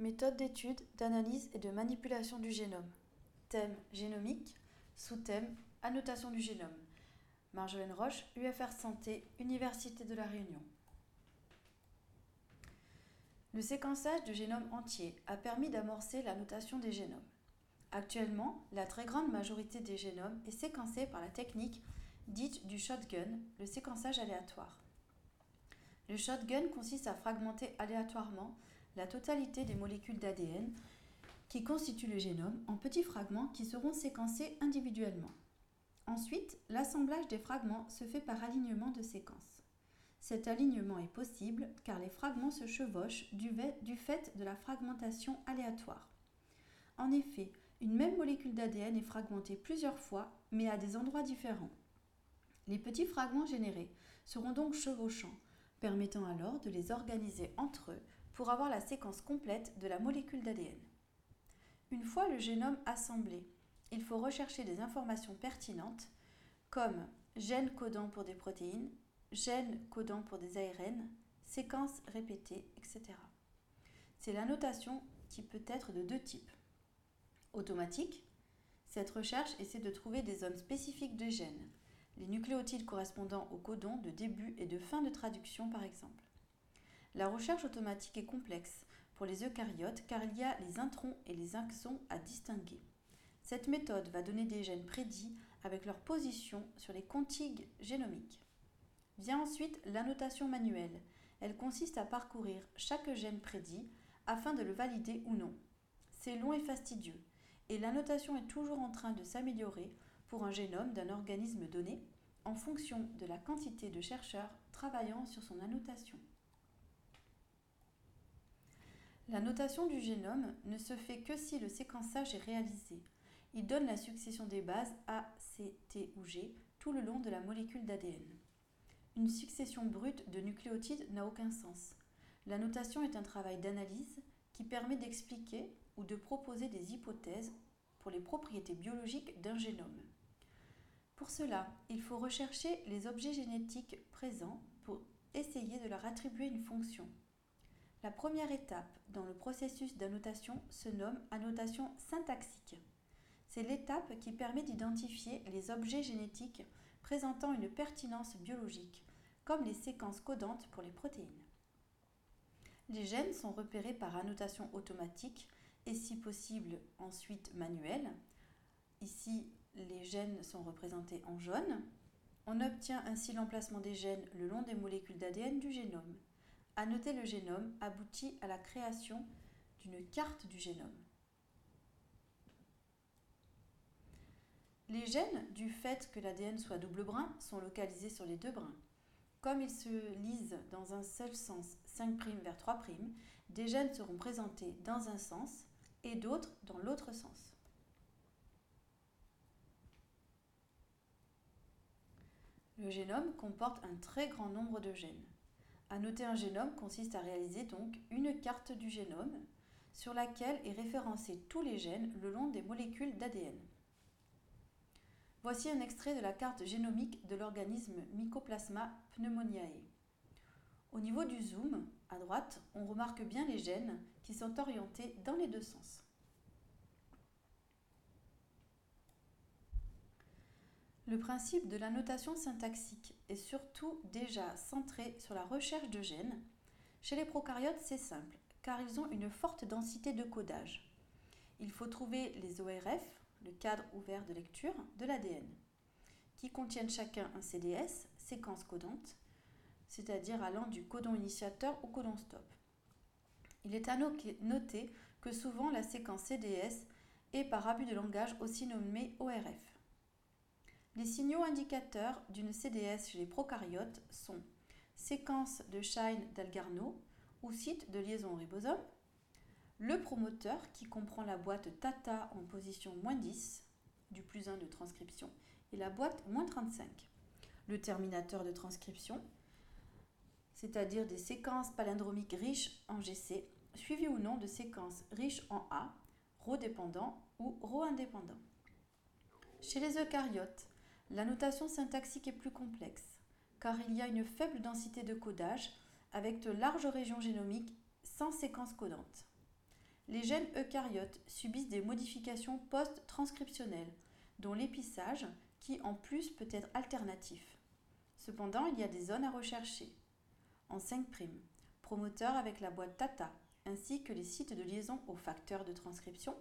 Méthode d'étude, d'analyse et de manipulation du génome. Thème génomique. Sous-thème annotation du génome. Marjolaine Roche, UFR Santé, Université de La Réunion. Le séquençage du génome entier a permis d'amorcer la notation des génomes. Actuellement, la très grande majorité des génomes est séquencée par la technique dite du shotgun, le séquençage aléatoire. Le shotgun consiste à fragmenter aléatoirement totalité des molécules d'ADN qui constituent le génome en petits fragments qui seront séquencés individuellement. Ensuite, l'assemblage des fragments se fait par alignement de séquences. Cet alignement est possible car les fragments se chevauchent du, fait de la fragmentation aléatoire. En effet, une même molécule d'ADN est fragmentée plusieurs fois, mais à des endroits différents. Les petits fragments générés seront donc chevauchants, permettant alors de les organiser entre eux pour avoir la séquence complète de la molécule d'ADN. Une fois le génome assemblé, il faut rechercher des informations pertinentes comme gènes codant pour des protéines, gènes codant pour des ARN, séquences répétées, etc. C'est la notation qui peut être de deux types. Automatique, cette recherche essaie de trouver des zones spécifiques de gènes, les nucléotides correspondant aux codons de début et de fin de traduction par exemple. La recherche automatique est complexe pour les eucaryotes car il y a les introns et les exons à distinguer. Cette méthode va donner des gènes prédits avec leur position sur les contigues génomiques. Vient ensuite l'annotation manuelle. Elle consiste à parcourir chaque gène prédit afin de le valider ou non. C'est long et fastidieux, et l'annotation est toujours en train de s'améliorer pour un génome d'un organisme donné en fonction de la quantité de chercheurs travaillant sur son annotation. La notation du génome ne se fait que si le séquençage est réalisé. Il donne la succession des bases A, C, T ou G tout le long de la molécule d'ADN. Une succession brute de nucléotides n'a aucun sens. La notation est un travail d'analyse qui permet d'expliquer ou de proposer des hypothèses pour les propriétés biologiques d'un génome. Pour cela, il faut rechercher les objets génétiques présents pour essayer de leur attribuer une fonction. La première étape dans le processus d'annotation se nomme annotation syntaxique. C'est l'étape qui permet d'identifier les objets génétiques présentant une pertinence biologique, comme les séquences codantes pour les protéines. Les gènes sont repérés par annotation automatique et si possible ensuite manuelle. Ici, les gènes sont représentés en jaune. On obtient ainsi l'emplacement des gènes le long des molécules d'ADN du génome. Annoter le génome aboutit à la création d'une carte du génome. Les gènes, du fait que l'ADN soit double brin, sont localisés sur les deux brins. Comme ils se lisent dans un seul sens 5' vers 3', des gènes seront présentés dans un sens et d'autres dans l'autre sens. Le génome comporte un très grand nombre de gènes. Annoter un génome consiste à réaliser donc une carte du génome sur laquelle est référencé tous les gènes le long des molécules d'ADN. Voici un extrait de la carte génomique de l'organisme Mycoplasma pneumoniae. Au niveau du zoom, à droite, on remarque bien les gènes qui sont orientés dans les deux sens. Le principe de la notation syntaxique est surtout déjà centré sur la recherche de gènes. Chez les prokaryotes, c'est simple, car ils ont une forte densité de codage. Il faut trouver les ORF, le cadre ouvert de lecture, de l'ADN, qui contiennent chacun un CDS, séquence codante, c'est-à-dire allant du codon initiateur au codon stop. Il est à noter que souvent la séquence CDS est par abus de langage aussi nommée ORF. Les signaux indicateurs d'une CDS chez les prokaryotes sont séquence de Shine d'Algarno ou site de liaison ribosome, le promoteur qui comprend la boîte TATA en position moins 10 du plus 1 de transcription et la boîte moins 35, le terminateur de transcription, c'est-à-dire des séquences palindromiques riches en GC, suivies ou non de séquences riches en A, rho dépendant ou rho indépendant. Chez les eucaryotes, la notation syntaxique est plus complexe, car il y a une faible densité de codage avec de larges régions génomiques sans séquence codante. les gènes eucaryotes subissent des modifications post-transcriptionnelles, dont l'épissage, qui en plus peut être alternatif. Cependant, il y a des zones à rechercher. En 5', promoteur avec la boîte TATA, ainsi que les sites de liaison aux facteurs de transcription,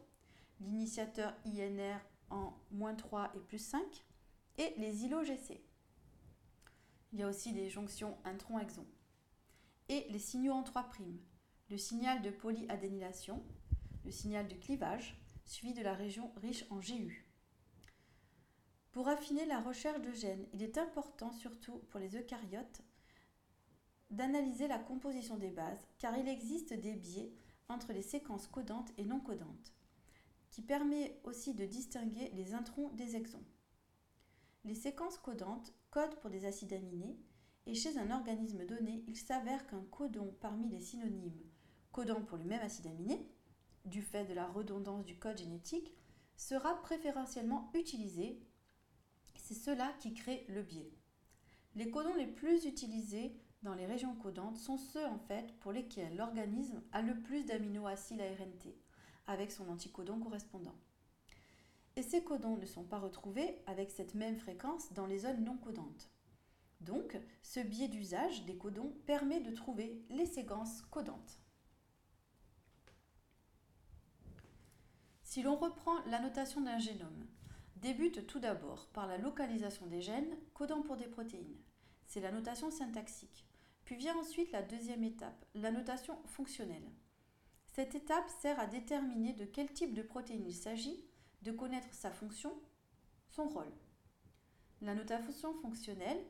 l'initiateur INR en -3 et plus 5, et les îlots GC. Il y a aussi les jonctions intron-exon. Et les signaux en 3', le signal de polyadénylation, le signal de clivage, suivi de la région riche en GU. Pour affiner la recherche de gènes, il est important, surtout pour les eucaryotes, d'analyser la composition des bases, car il existe des biais entre les séquences codantes et non codantes, qui permet aussi de distinguer les introns des exons. Les séquences codantes codent pour des acides aminés, et chez un organisme donné, il s'avère qu'un codon parmi les synonymes codant pour le même acide aminé, du fait de la redondance du code génétique, sera préférentiellement utilisé. C'est cela qui crée le biais. Les codons les plus utilisés dans les régions codantes sont ceux en fait pour lesquels l'organisme a le plus d'aminoacides ARNT, avec son anticodon correspondant. Et ces codons ne sont pas retrouvés avec cette même fréquence dans les zones non codantes. Donc, ce biais d'usage des codons permet de trouver les séquences codantes. Si l'on reprend la notation d'un génome, débute tout d'abord par la localisation des gènes codant pour des protéines. C'est la notation syntaxique. Puis vient ensuite la deuxième étape, la notation fonctionnelle. Cette étape sert à déterminer de quel type de protéine il s'agit, de connaître sa fonction, son rôle. La notation fonctionnelle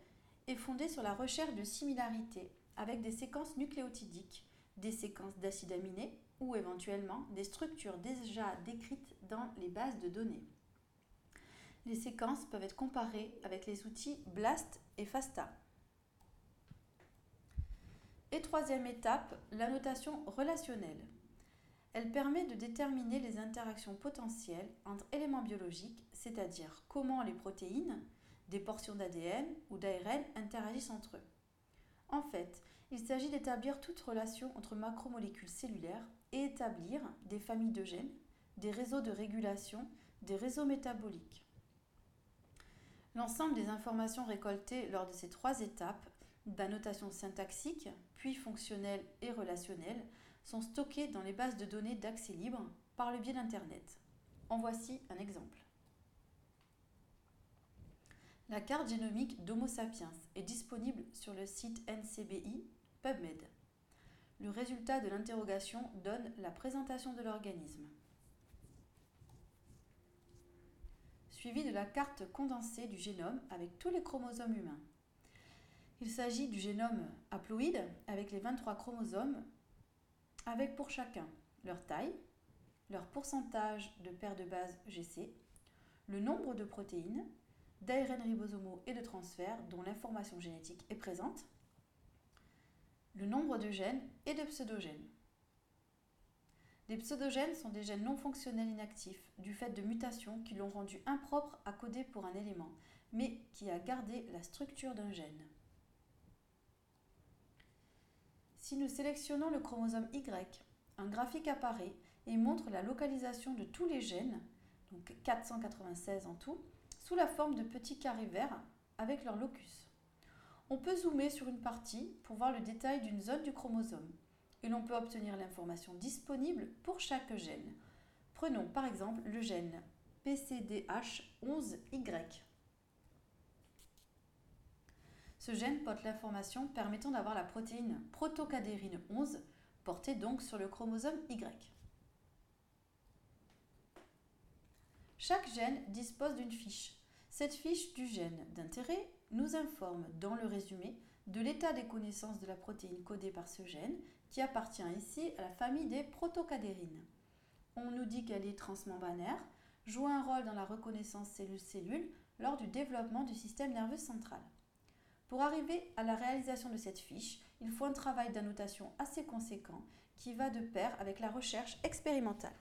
est fondée sur la recherche de similarité avec des séquences nucléotidiques, des séquences d'acides aminés ou éventuellement des structures déjà décrites dans les bases de données. Les séquences peuvent être comparées avec les outils BLAST et FASTA. Et troisième étape, la notation relationnelle. Elle permet de déterminer les interactions potentielles entre éléments biologiques, c'est-à-dire comment les protéines, des portions d'ADN ou d'ARN interagissent entre eux. En fait, il s'agit d'établir toute relation entre macromolécules cellulaires et établir des familles de gènes, des réseaux de régulation, des réseaux métaboliques. L'ensemble des informations récoltées lors de ces trois étapes, d'annotation syntaxique, puis fonctionnelle et relationnelle, sont stockées dans les bases de données d'accès libre par le biais d'Internet. En voici un exemple. La carte génomique d'Homo sapiens est disponible sur le site NCBI PubMed. Le résultat de l'interrogation donne la présentation de l'organisme. Suivi de la carte condensée du génome avec tous les chromosomes humains. Il s'agit du génome haploïde avec les 23 chromosomes, avec pour chacun leur taille, leur pourcentage de paires de base GC, le nombre de protéines, d'ARN ribosomaux et de transferts dont l'information génétique est présente, le nombre de gènes et de pseudogènes. Les pseudogènes sont des gènes non fonctionnels inactifs du fait de mutations qui l'ont rendu impropre à coder pour un élément, mais qui a gardé la structure d'un gène. Si nous sélectionnons le chromosome Y, un graphique apparaît et montre la localisation de tous les gènes, donc 496 en tout, sous la forme de petits carrés verts avec leur locus. On peut zoomer sur une partie pour voir le détail d'une zone du chromosome et l'on peut obtenir l'information disponible pour chaque gène. Prenons par exemple le gène PCDH11Y. Ce gène porte l'information permettant d'avoir la protéine protocadérine 11, portée donc sur le chromosome Y. Chaque gène dispose d'une fiche. Cette fiche du gène d'intérêt nous informe dans le résumé de l'état des connaissances de la protéine codée par ce gène qui appartient ici à la famille des protocadérines. On nous dit qu'elle est transmembranaire, joue un rôle dans la reconnaissance cellule-cellule lors du développement du système nerveux central. Pour arriver à la réalisation de cette fiche, il faut un travail d'annotation assez conséquent qui va de pair avec la recherche expérimentale.